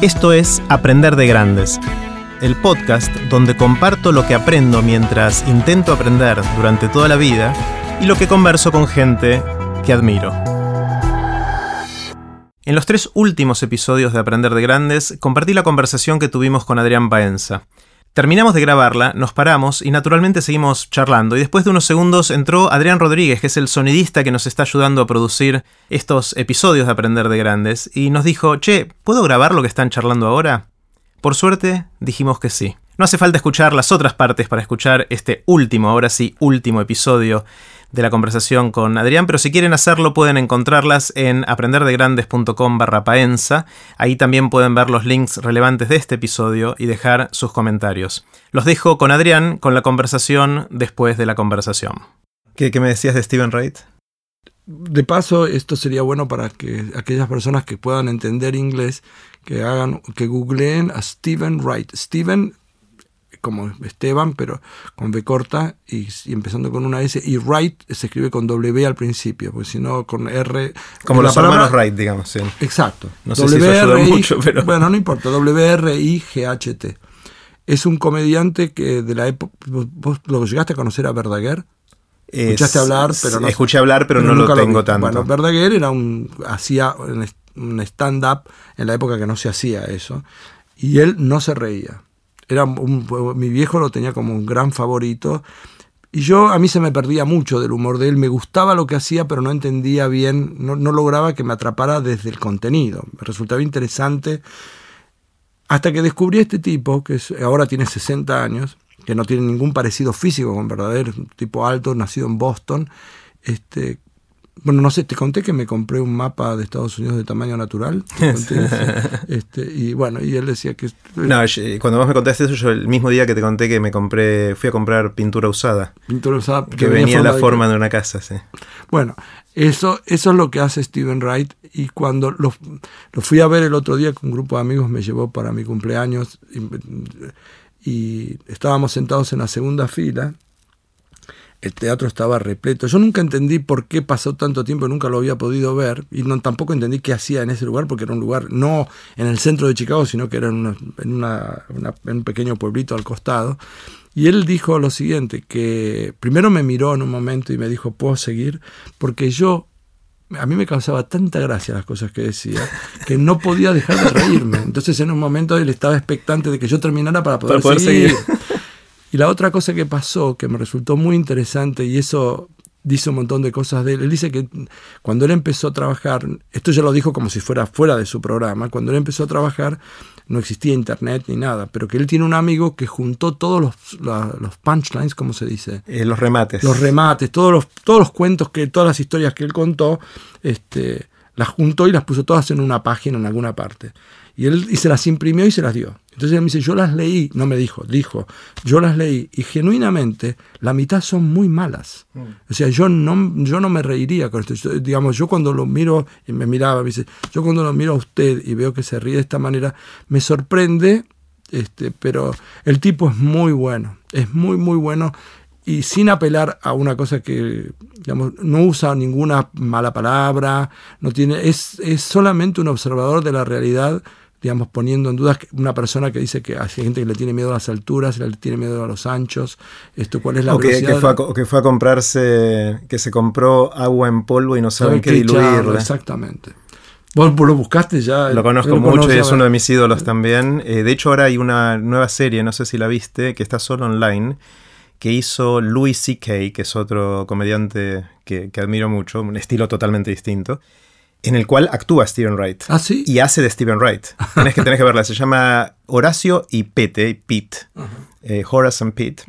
Esto es Aprender de Grandes, el podcast donde comparto lo que aprendo mientras intento aprender durante toda la vida y lo que converso con gente que admiro. En los tres últimos episodios de Aprender de Grandes compartí la conversación que tuvimos con Adrián Baenza. Terminamos de grabarla, nos paramos y naturalmente seguimos charlando. Y después de unos segundos entró Adrián Rodríguez, que es el sonidista que nos está ayudando a producir estos episodios de Aprender de Grandes, y nos dijo, che, ¿puedo grabar lo que están charlando ahora? Por suerte, dijimos que sí. No hace falta escuchar las otras partes para escuchar este último, ahora sí, último episodio de la conversación con Adrián, pero si quieren hacerlo pueden encontrarlas en aprenderdegrandes.com barra paenza. Ahí también pueden ver los links relevantes de este episodio y dejar sus comentarios. Los dejo con Adrián con la conversación después de la conversación. ¿Qué, me decías de Steven Wright? De paso, esto sería bueno para que aquellas personas que puedan entender inglés, que hagan, que googleen a Steven Wright. Steven como Esteban, pero con B corta y, empezando con una S. Y Wright se escribe con W al principio, porque si no con R. Como los hermanos Wright, digamos. Sí. Exacto. No sé si eso mucho, pero. Bueno, no importa. W-R-I-G-H-T. Es un comediante que de la época. ¿Vos lo llegaste a conocer a Verdaguer? Escuchaste hablar, pero no. Escuché hablar, pero, no lo tengo tanto. Bueno, Verdaguer era un. hacía un stand-up en la época que no se hacía eso. Y él no se reía era mi viejo lo tenía como un gran favorito. Y yo, a mí se me perdía mucho del humor de él, me gustaba lo que hacía, pero no entendía bien, no, lograba que me atrapara desde el contenido. Me resultaba interesante. Hasta que descubrí a este tipo, que ahora tiene 60 años, que no tiene ningún parecido físico con verdadero, un tipo alto, nacido en Boston, este, bueno, no sé, te conté que me compré un mapa de Estados Unidos de tamaño natural. este, y bueno, y él decía que. No, cuando vos me contaste eso, yo el mismo día que te conté que me compré, fui a comprar pintura usada. Pintura usada. Que, venía en la forma de, una casa, sí. Bueno, eso, eso es lo que hace Steven Wright. Y cuando lo, lo fui a ver el otro día con un grupo de amigos, me llevó para mi cumpleaños. y estábamos sentados en la segunda fila el teatro estaba repleto. Yo nunca entendí por qué pasó tanto tiempo, nunca lo había podido ver, y no, tampoco entendí qué hacía en ese lugar, porque era un lugar no en el centro de Chicago, sino que era en, un pequeño pueblito al costado. Y él dijo lo siguiente, que primero me miró en un momento y me dijo, ¿puedo seguir? Porque yo a mí me causaba tanta gracia las cosas que decía que no podía dejar de reírme. Entonces en un momento él estaba expectante de que yo terminara para poder, seguir. Y la otra cosa que pasó, que me resultó muy interesante, y eso dice un montón de cosas de él, él dice que cuando él empezó a trabajar, esto ya lo dijo como si fuera fuera de su programa, cuando él empezó a trabajar no existía internet ni nada, pero que él tiene un amigo que juntó todos los, los punchlines, ¿cómo se dice? Eh, los remates. Los remates, todos los, todos los cuentos, que todas las historias que él contó, este, las juntó y las puso todas en una página en alguna parte. Y él y se las imprimió y se las dio. Entonces él me dice, yo las leí, no me dijo, dijo, yo las leí y genuinamente la mitad son muy malas. Mm. O sea, yo no, yo no me reiría con esto. digamos, yo cuando lo miro, y me miraba, me dice, yo cuando lo miro a usted y veo que se ríe de esta manera, me sorprende, este, pero el tipo es muy bueno, es muy, muy bueno y sin apelar a una cosa que digamos, no usa ninguna mala palabra, no tiene, es, es solamente un observador de la realidad digamos, poniendo en duda una persona que dice que hay gente que le tiene miedo a las alturas, le tiene miedo a los anchos, esto cuál es la o que, fue a, que fue a comprarse, que se compró agua en polvo y no saben qué diluirla. Exactamente. ¿Vos lo buscaste ya? Lo conozco mucho y es uno de mis ídolos también. Eh, de hecho, ahora hay una nueva serie, no sé si la viste, que está solo online, que hizo Louis C.K., que es otro comediante que, que admiro mucho, un estilo totalmente distinto en el cual actúa Steven Wright. ¿Ah, sí? Y hace de Steven Wright. Tienes que, tenés que verla. Se llama Horacio y Pete, Pete. Eh, Horace and Pete.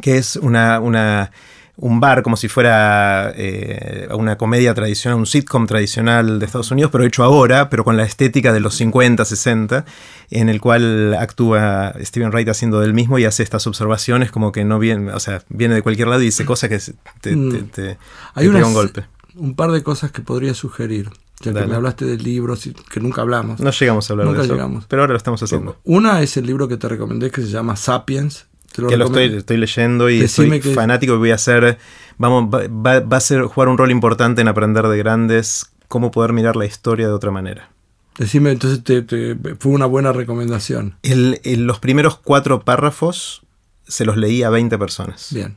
Que es una, una, un bar como si fuera eh, una comedia tradicional, un sitcom tradicional de Estados Unidos, pero hecho ahora, pero con la estética de los 50, 60, en el cual actúa Steven Wright haciendo del mismo y hace estas observaciones como que no viene, o sea, viene de cualquier lado y dice cosas que te, mm. te, Hay un golpe un par de cosas que podría sugerir. Ya que me hablaste de libros que nunca hablamos. No llegamos a hablar de eso. Llegamos. Pero ahora lo estamos haciendo. Una es el libro que te recomendé que se llama Sapiens. que lo estoy, leyendo y soy fanático y voy a hacer. Vamos, va, a ser jugar un rol importante en aprender de grandes cómo poder mirar la historia de otra manera. Decime, entonces te, te- fue una buena recomendación. El- el- los primeros cuatro párrafos se los leí a 20 personas. Bien.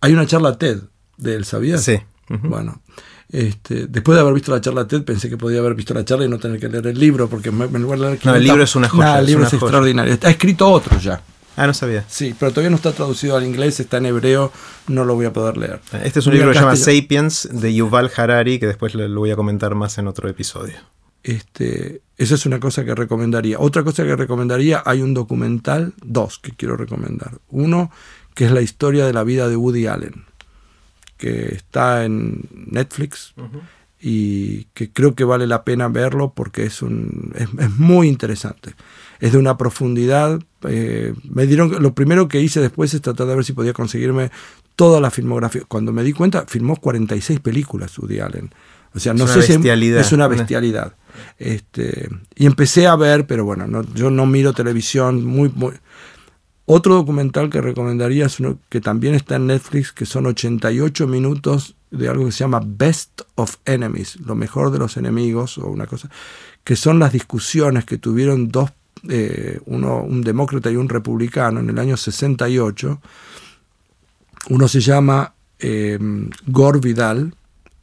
Hay una charla TED de él, ¿sabías? Sí. Bueno, este, después de haber visto la charla TED, pensé que podía haber visto la charla y no tener que leer el libro, porque me- en lugar de leer No, el 500 libro es una joya, Nah, el es libro es, joya. extraordinario. Está escrito otro ya. Ah, no sabía. Sí, pero todavía no está traducido al inglés, está en hebreo, no lo voy a poder leer. Este es un libro que se llama. Sapiens de Yuval Harari, que después lo lo voy a comentar más en otro episodio. Este, esa es una cosa que recomendaría. Otra cosa que recomendaría, hay un documental, dos que quiero recomendar. Uno, que es la historia de la vida de Woody Allen, que está en Netflix y que creo que vale la pena verlo porque es, un, es, es muy interesante. Es de una profundidad. eh, me dieron, lo primero que hice después es tratar de ver si podía conseguirme toda la filmografía. Cuando me di cuenta, filmó 46 películas Woody Allen. O sea, Es no una sé si bestialidad. es una bestialidad. Este, y empecé a ver, pero bueno, no- yo no miro televisión. Muy, muy- Otro documental que recomendaría es uno que también está en Netflix, que son 88 minutos de algo que se llama Best of Enemies, lo mejor de los enemigos, o una cosa, que son las discusiones que tuvieron dos, eh, uno, un demócrata y un republicano en el año 68. Uno se llama eh, Gore Vidal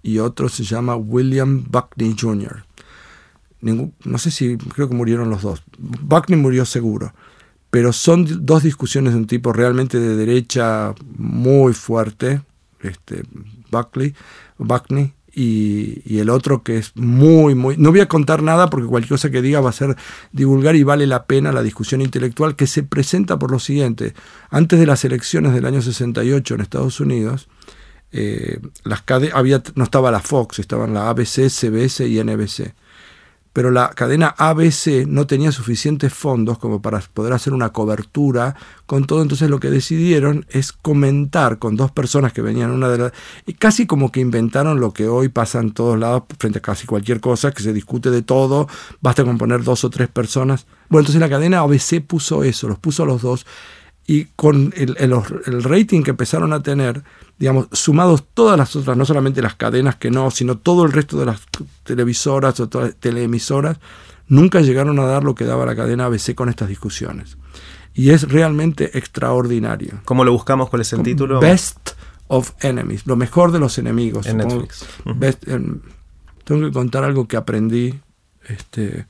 y otro se llama William Buckney Jr. No sé si, creo que murieron los dos. Buckney murió seguro. Pero son dos discusiones de un tipo realmente de derecha muy fuerte, este, Buckley, Buckney, y, el otro que es muy, muy... No voy a contar nada porque cualquier cosa que diga va a ser divulgar y vale la pena la discusión intelectual que se presenta por lo siguiente. Antes de las elecciones del año 68 en Estados Unidos, eh, las había, no estaba la Fox, estaban la ABC, CBS y NBC. Pero la cadena ABC no tenía suficientes fondos como para poder hacer una cobertura con todo. Entonces lo que decidieron es comentar con dos personas que venían una de las... Y casi como que inventaron lo que hoy pasa en todos lados frente a casi cualquier cosa, que se discute de todo, basta con poner dos o tres personas. Bueno, entonces la cadena ABC puso eso, los puso a los dos y con el, el- el rating que empezaron a tener, digamos, sumados todas las otras, no solamente las cadenas que no, sino todo el resto de las televisoras o todas las teleemisoras, nunca llegaron a dar lo que daba la cadena ABC con estas discusiones. Y es realmente extraordinario. ¿Cómo lo buscamos? ¿Cuál es el título? Best of Enemies, lo mejor de los enemigos. En. Netflix. Best- tengo que contar algo que aprendí, este,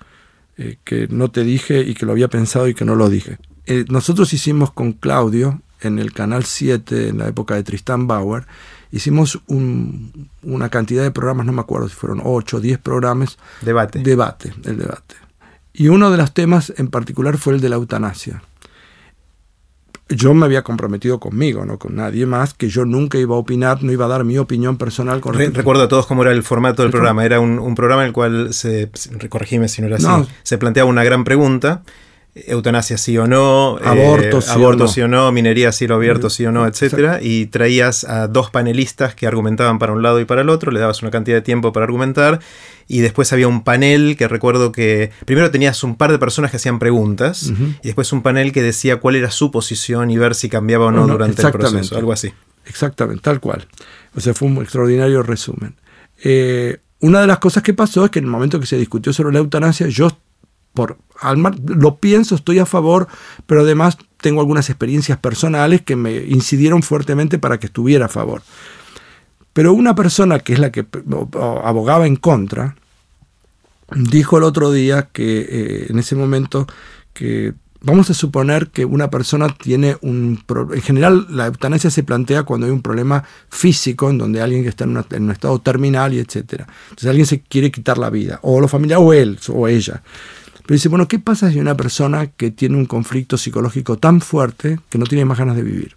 eh, que no te dije y que lo había pensado y que no lo dije. Eh, nosotros hicimos con Claudio, en el Canal 7, en la época de Tristan Bauer, hicimos un- una cantidad de programas, no me acuerdo si fueron 8 o 10 programas, Debate. debate, el debate. Y uno de los temas en particular fue el de la eutanasia. Yo me había comprometido conmigo, no con nadie más, que yo nunca iba a opinar, no iba a dar mi opinión personal con Re- recuerdo a todos cómo era el formato del El programa. Era un, un programa en el cual se, corregime si no era así, No. se planteaba una gran pregunta. Eutanasia sí o no, eh, Aborto, sí o no. sí o no, minería a cielo abierto sí o no, Exacto. etcétera, y traías a dos panelistas que argumentaban para un lado y para el otro, le dabas una cantidad de tiempo para argumentar, y después había un panel que recuerdo que primero tenías un par de personas que hacían preguntas, y después un panel que decía cuál era su posición y ver si cambiaba o no, durante el proceso, algo así. Exactamente, tal cual. O sea, fue un extraordinario resumen. Eh, una de las cosas que pasó es que en el momento que se discutió sobre la eutanasia, yo por al mar- lo pienso, estoy a favor, pero además tengo algunas experiencias personales que me incidieron fuertemente para que estuviera a favor. Pero una persona que es la que abogaba en contra, dijo el otro día que eh, en ese momento que vamos a suponer que una persona tiene un pro- en general la eutanasia se plantea cuando hay un problema físico en donde alguien está en un estado terminal y etcétera entonces alguien se quiere quitar la vida o los familiares o él o ella pero dice bueno qué pasa si una persona que tiene un conflicto psicológico tan fuerte que no tiene más ganas de vivir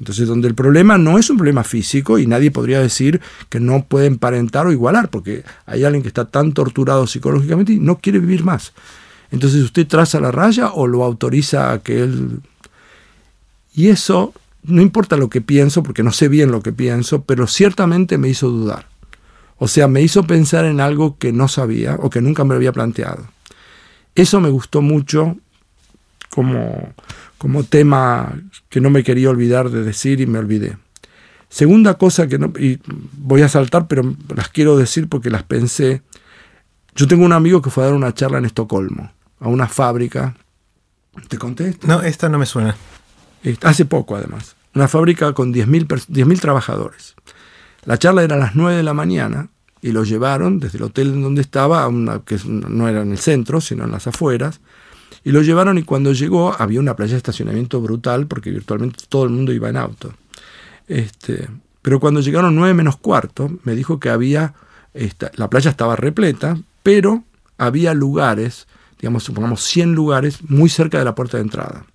entonces, donde el problema no es un problema físico y nadie podría decir que no puede emparentar o igualar, porque hay alguien que está tan torturado psicológicamente y no quiere vivir más. Entonces, ¿usted traza la raya o lo autoriza a que él... Y eso, no importa lo que pienso, porque no sé bien lo que pienso, pero ciertamente me hizo dudar. O sea, me hizo pensar en algo que no sabía o que nunca me había planteado. Eso me gustó mucho como, como tema que no me quería olvidar de decir y me olvidé. Segunda cosa que no, y voy a saltar, pero las quiero decir porque las pensé. Yo tengo un amigo que fue a dar una charla en Estocolmo, a una fábrica. ¿Te conté esto? No, esta no me suena. Hace poco, además. Una fábrica con 10.000 trabajadores. La charla era a las 9 de la mañana y lo llevaron desde el hotel en donde estaba, que no era en el centro, sino en las afueras, y lo llevaron y cuando llegó había una playa de estacionamiento brutal porque virtualmente todo el mundo iba en auto. Este, pero cuando llegaron 9 menos cuarto, me dijo que había, esta, la playa estaba repleta, pero había lugares, digamos, supongamos 100 lugares muy cerca de la puerta de entrada.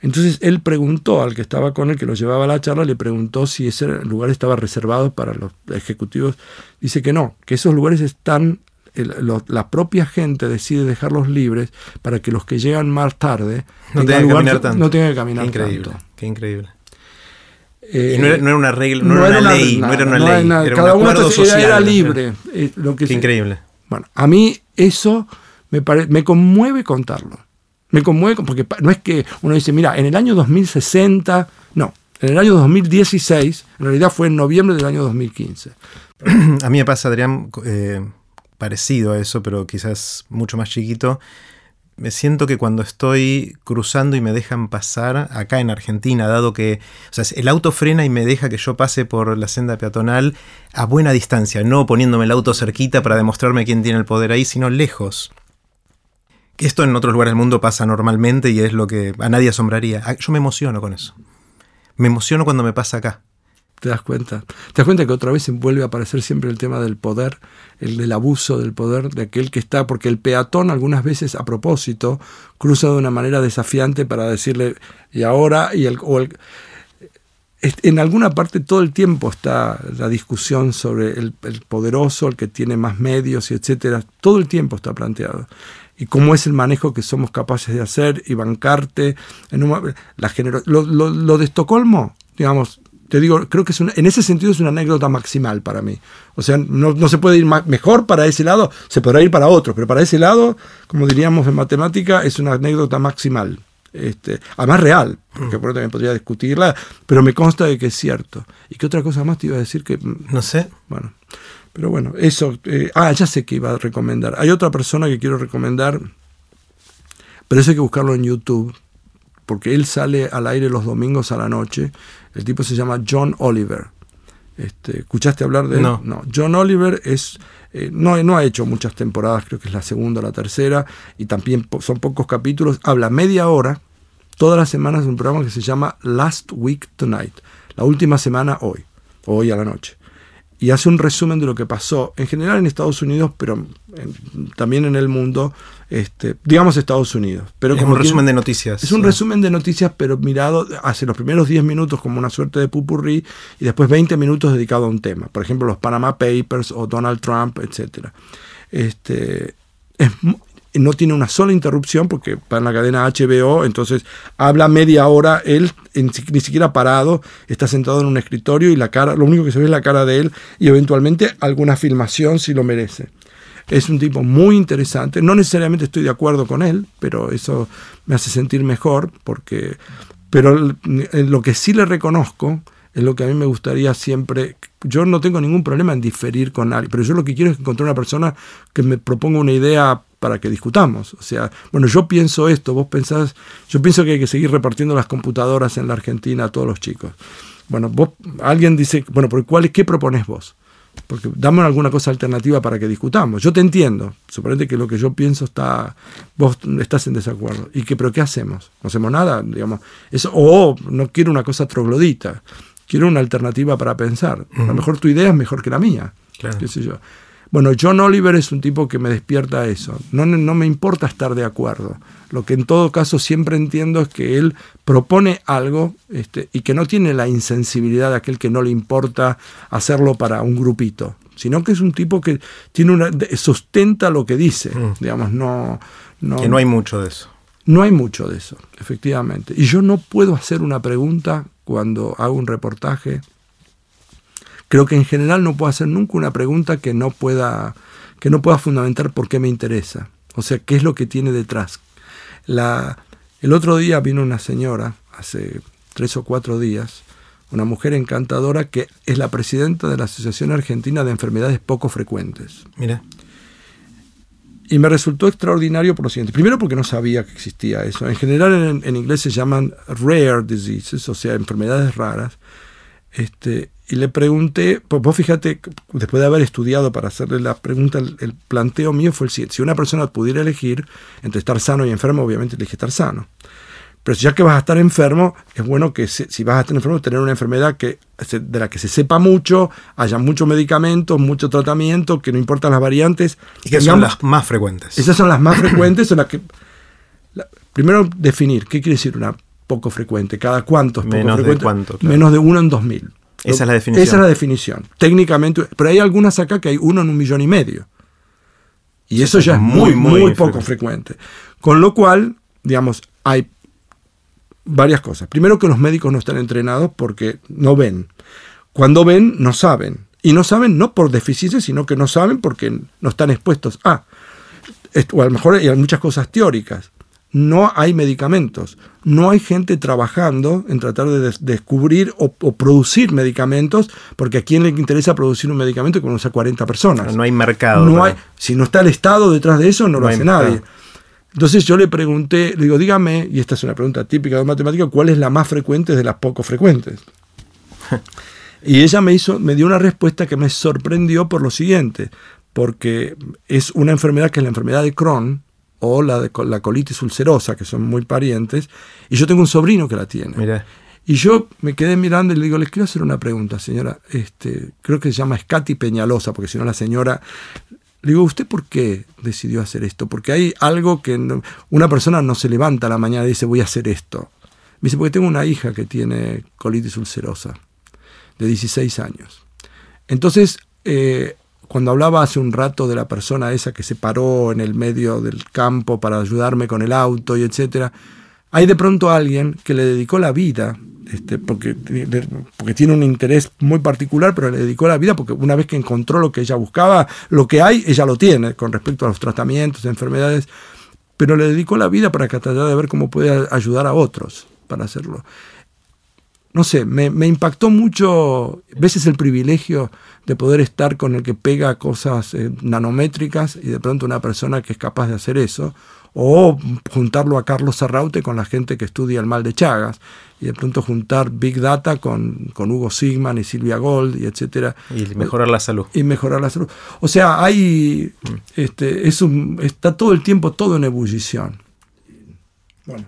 Entonces él preguntó al que estaba con él, que lo llevaba a la charla, le preguntó si ese lugar estaba reservado para los ejecutivos. Dice que no, que esos lugares están, la propia gente decide dejarlos libres para que los que llegan más tarde no tengan que caminar tanto. No tengan que caminar qué increíble, tanto. Qué increíble. Eh, y no, era, una regla, no, era, una ley, no era una ley, era cada un uno social, era libre. Eh, lo que qué increíble. Bueno, a mí eso me, me conmueve contarlo. Me conmueve porque no es que uno dice, mira, en el año 2060, no, en el año 2016, en realidad fue en noviembre del año 2015. A mí me pasa, Adrián, eh, parecido a eso, pero quizás mucho más chiquito. Me siento que cuando estoy cruzando y me dejan pasar acá en Argentina, dado que el auto frena y me deja que yo pase por la senda peatonal a buena distancia, no poniéndome el auto cerquita para demostrarme quién tiene el poder ahí, sino lejos. Esto en otros lugares del mundo pasa normalmente y es lo que a nadie asombraría. Ah, yo me emociono con eso. Me emociono cuando me pasa acá. ¿Te das cuenta? ¿Te das cuenta que otra vez vuelve a aparecer siempre el tema del poder, el del abuso del poder, de aquel que está, porque el peatón algunas veces a propósito cruza de una manera desafiante para decirle, y ahora, y el, en alguna parte todo el tiempo está la discusión sobre el, el, poderoso, el que tiene más medios y etcétera. Todo el tiempo está planteado y cómo es el manejo que somos capaces de hacer y bancarte. En la lo, lo, de Estocolmo, digamos, te digo, creo que es en ese sentido es una anécdota maximal para mí. O sea, no, no se puede ir mejor para ese lado, se podrá ir para otro, pero para ese lado, como diríamos en matemática, es una anécdota maximal. Este, además real, porque mm. por también podría discutirla, pero me consta de que es cierto. ¿Y qué otra cosa más te iba a decir que... No sé. Bueno, pero bueno, eso. Eh, ah, ya sé que iba a recomendar. Hay otra persona que quiero recomendar, pero eso hay que buscarlo en YouTube, porque él sale al aire los domingos a la noche. El tipo se llama John Oliver. Este, ¿Escuchaste hablar de él? No. John Oliver es, eh, no, no ha hecho muchas temporadas, creo que es la segunda o la tercera, y también son pocos capítulos. Habla media hora, todas las semanas, un programa que se llama Last Week Tonight. La última semana hoy, hoy a la noche y hace un resumen de lo que pasó, en general en Estados Unidos, pero también en el mundo, este, digamos Estados Unidos. Pero es un resumen de noticias. Es un resumen de noticias, pero mirado hace los primeros 10 minutos como una suerte de pupurrí y después 20 minutos dedicado a un tema. Por ejemplo, los Panama Papers o Donald Trump, etc. Este, es, no tiene una sola interrupción porque en la cadena HBO, entonces habla media hora, él ni siquiera parado, está sentado en un escritorio y la cara, lo único que se ve es la cara de él y eventualmente alguna filmación si lo merece. Es un tipo muy interesante, no necesariamente estoy de acuerdo con él, pero eso me hace sentir mejor porque pero lo que sí le reconozco es lo que a mí me gustaría siempre. Yo no tengo ningún problema en diferir con alguien, pero yo lo que quiero es encontrar una persona que me proponga una idea para que discutamos. O sea, bueno, yo pienso esto, vos pensás, yo pienso que hay que seguir repartiendo las computadoras en la Argentina a todos los chicos. Bueno, vos, alguien dice, bueno, ¿cuál, ¿qué propones vos? Porque dame alguna cosa alternativa para que discutamos. Yo te entiendo. Suponete que lo que yo pienso está. Vos estás en desacuerdo. ¿Y qué, pero qué hacemos? ¿No hacemos nada? Digamos. Eso, o no quiero una cosa troglodita. Quiero una alternativa para pensar. A lo mejor tu idea es mejor que la mía. Claro. ¿Qué sé yo? Bueno, John Oliver es un tipo que me despierta eso. No, no me importa estar de acuerdo. Lo que en todo caso siempre entiendo es que él propone algo este, y que no tiene la insensibilidad de aquel que no le importa hacerlo para un grupito, sino que es un tipo que tiene una, sustenta lo que dice. Mm. Digamos, no, no, que no hay mucho de eso. No hay mucho de eso, efectivamente. Y yo no puedo hacer una pregunta cuando hago un reportaje Creo que en general no puedo hacer nunca una pregunta que no pueda, que no pueda fundamentar por qué me interesa. O sea, qué es lo que tiene detrás. La, el otro día vino una señora, hace tres o cuatro días, una mujer encantadora que es la presidenta de la Asociación Argentina de Enfermedades Poco Frecuentes. Mira. y me resultó extraordinario por lo siguiente. Primero porque no sabía que existía eso. En general en, en inglés se llaman rare diseases, o sea, enfermedades raras. Este, y le pregunté, pues vos fíjate, después de haber estudiado para hacerle la pregunta, el, planteo mío fue el siguiente. Si una persona pudiera elegir entre estar sano y enfermo, obviamente elige estar sano. Pero ya que vas a estar enfermo, es bueno que si vas a estar enfermo, tener una enfermedad que, de la que se sepa mucho, haya muchos medicamentos, mucho tratamiento, que no importan las variantes. Y que son las más frecuentes. Esas son las más frecuentes, son las que... primero definir, ¿qué quiere decir una poco frecuente? ¿Cada cuánto es poco Menos frecuente? De cuánto, Menos de uno en dos mil. Esa es la definición. Esa es la definición. Técnicamente, pero hay algunas acá que hay uno en un millón y medio. Y eso ya es muy, muy, poco frecuente. Con lo cual, digamos, hay varias cosas. Primero que los médicos no están entrenados porque no ven. Cuando ven, no saben. Y no saben no por deficiencia, sino que no saben porque no están expuestos a. O a lo mejor hay muchas cosas teóricas no hay medicamentos, no hay gente trabajando en tratar de descubrir o, producir medicamentos, porque a quién le interesa producir un medicamento que conoce a 40 personas. No hay mercado. No hay, si no está el Estado detrás de eso, no, lo hace nadie. Entonces yo le pregunté, le digo, dígame, y esta es una pregunta típica de matemática, ¿cuál es la más frecuente de las poco frecuentes? y ella me, hizo, me dio una respuesta que me sorprendió por lo siguiente, porque es una enfermedad que es la enfermedad de Crohn, o la, de, la colitis ulcerosa, que son muy parientes, y yo tengo un sobrino que la tiene. Y yo me quedé mirando y le digo, les quiero hacer una pregunta, señora. Este, creo que se llama Scati Peñalosa, porque si no la señora... Le digo, ¿usted por qué decidió hacer esto? Porque hay algo que una persona no se levanta a la mañana y dice, voy a hacer esto. Me dice, porque tengo una hija que tiene colitis ulcerosa, de 16 años. Entonces, eh, cuando hablaba hace un rato de la persona esa que se paró en el medio del campo para ayudarme con el auto y etcétera, hay de pronto alguien que le dedicó la vida, este, porque, porque tiene un interés muy particular, pero le dedicó la vida porque una vez que encontró lo que ella buscaba, lo que hay, ella lo tiene con respecto a los tratamientos, enfermedades, pero le dedicó la vida para tratar de ver cómo puede ayudar a otros para hacerlo no sé, me, impactó mucho, veces el privilegio de poder estar con el que pega cosas eh, nanométricas y de pronto una persona que es capaz de hacer eso, o juntarlo a Carlos Sarraute con la gente que estudia el mal de Chagas, y de pronto juntar Big Data con, con Hugo Sigman y Silvia Gold, y etcétera. Y mejorar la salud. Y mejorar la salud. O sea, hay, mm. este, es un, está todo el tiempo todo en ebullición.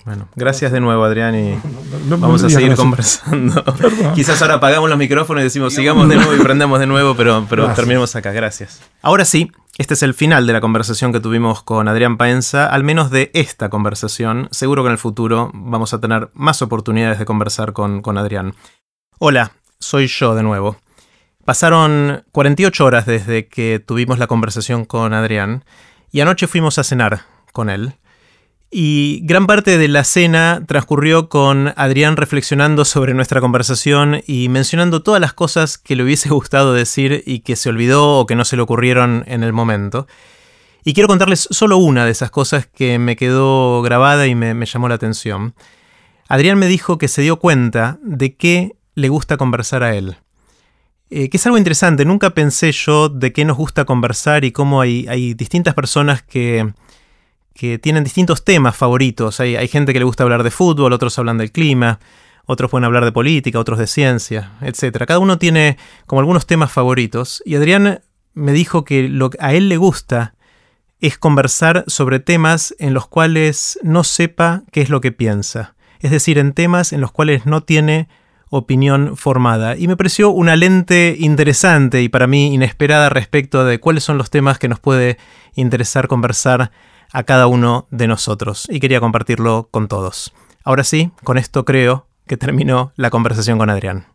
Bueno, gracias de nuevo, Adrián, y vamos a seguir conversando. Quizás ahora apagamos los micrófonos y decimos sigamos de nuevo y prendemos de nuevo, pero, pero terminemos acá. Gracias. Ahora sí, este es el final de la conversación que tuvimos con Adrián Paenza, al menos de esta conversación. Seguro que en el futuro vamos a tener más oportunidades de conversar con, con Adrián. Hola, soy yo de nuevo. Pasaron 48 horas desde que tuvimos la conversación con Adrián y anoche fuimos a cenar con él. Y gran parte de la cena transcurrió con Adrián reflexionando sobre nuestra conversación y mencionando todas las cosas que le hubiese gustado decir y que se olvidó o que no se le ocurrieron en el momento. Y quiero contarles solo una de esas cosas que me quedó grabada y me, llamó la atención. Adrián me dijo que se dio cuenta de qué le gusta conversar a él. Eh, que es algo interesante, nunca pensé yo de qué nos gusta conversar y cómo hay, hay distintas personas que que tienen distintos temas favoritos. Hay, gente que le gusta hablar de fútbol, otros hablan del clima, otros pueden hablar de política, otros de ciencia, etc. Cada uno tiene como algunos temas favoritos. Y Adrián me dijo que lo que a él le gusta es conversar sobre temas en los cuales no sepa qué es lo que piensa. Es decir, en temas en los cuales no tiene opinión formada. Y me pareció una lente interesante y para mí inesperada respecto de cuáles son los temas que nos puede interesar conversar a cada uno de nosotros y quería compartirlo con todos. Ahora sí, con esto creo que terminó la conversación con Adrián.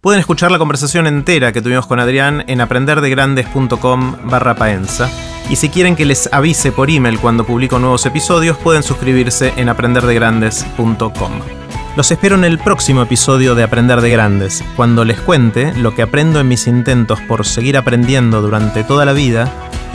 Pueden escuchar la conversación entera que tuvimos con Adrián en aprenderdegrandes.com barra paenza. Y si quieren que les avise por email cuando publico nuevos episodios, pueden suscribirse en aprenderdegrandes.com. Los espero en el próximo episodio de Aprender de Grandes, cuando les cuente lo que aprendo en mis intentos por seguir aprendiendo durante toda la vida